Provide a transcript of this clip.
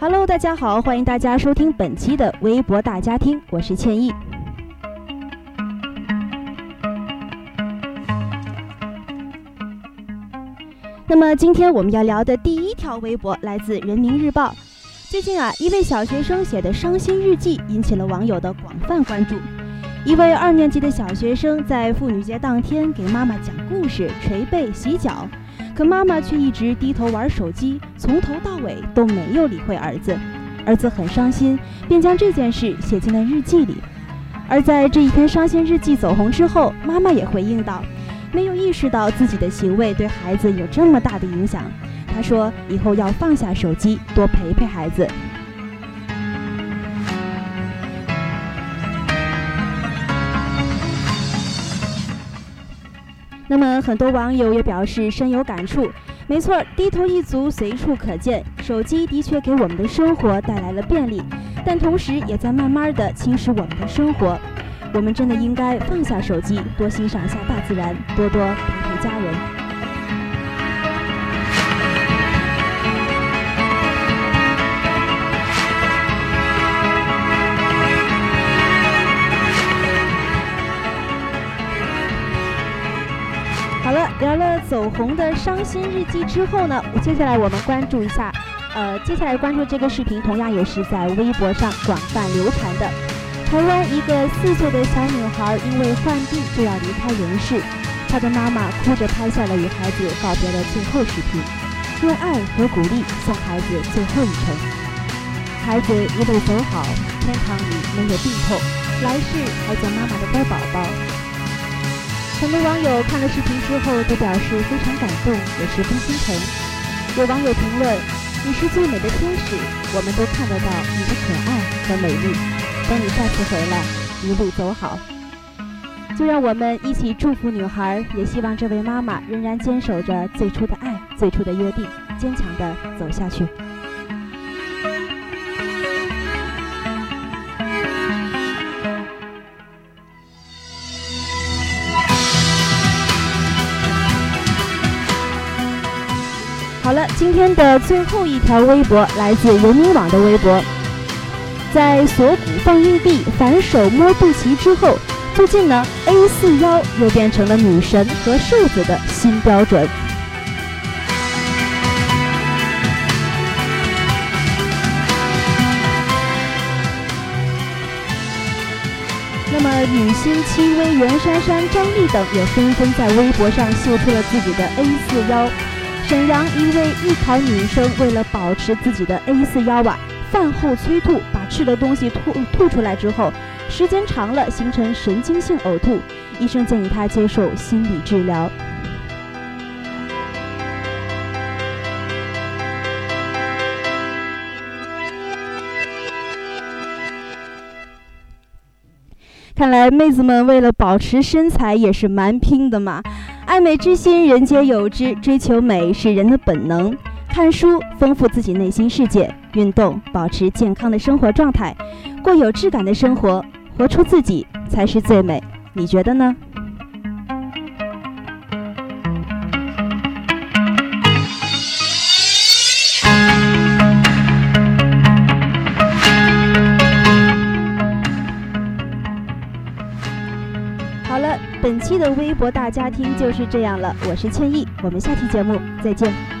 Hello，大家好，欢迎大家收听本期的微博大家庭，我是倩意。那么今天我们要聊的第一条微博来自人民日报。最近啊，一位小学生写的伤心日记引起了网友的广泛关注。一位二年级的小学生在妇女节当天给妈妈讲故事、捶背、洗脚，可妈妈却一直低头玩手机，从头到尾都没有理会儿子。儿子很伤心，便将这件事写进了日记里。而在这一篇伤心日记走红之后，妈妈也回应道。没有意识到自己的行为对孩子有这么大的影响，她说：“以后要放下手机，多陪陪孩子。”那么，很多网友也表示深有感触。没错，低头一族随处可见，手机的确给我们的生活带来了便利，但同时也在慢慢的侵蚀我们的生活。我们真的应该放下手机，多欣赏一下大自然，多多陪陪家人。走红的伤心日记之后呢，接下来我们关注一下，呃，接下来关注这个视频，同样也是在微博上广泛流传的。台湾一个四岁的小女孩因为患病就要离开人世，她的妈妈哭着拍下了与孩子告别的最后视频，用爱和鼓励送孩子最后一程。孩子一路走好，天堂里没有病痛，来世还做妈妈的乖宝宝。很多网友看了视频之后都表示非常感动，也十分心疼。有网友评论：“你是最美的天使，我们都看得到你的可爱和美丽。”等你再次回来，一路走好。就让我们一起祝福女孩，也希望这位妈妈仍然坚守着最初的爱、最初的约定，坚强的走下去。好了，今天的最后一条微博来自人民网的微博。在锁骨放硬币、反手摸肚脐之后，最近呢，A 四腰又变成了女神和瘦子的新标准。那么，女星戚薇、袁姗姗、张丽等也纷纷在微博上秀出了自己的 A 四腰。沈阳一位艺考女生为了保持自己的 A 四腰啊。饭后催吐，把吃的东西吐吐出来之后，时间长了形成神经性呕吐，医生建议她接受心理治疗。看来妹子们为了保持身材也是蛮拼的嘛，爱美之心人皆有之，追求美是人的本能。看书，丰富自己内心世界；运动，保持健康的生活状态；过有质感的生活，活出自己才是最美。你觉得呢？本期的微博大家庭就是这样了。我是倩意，我们下期节目再见。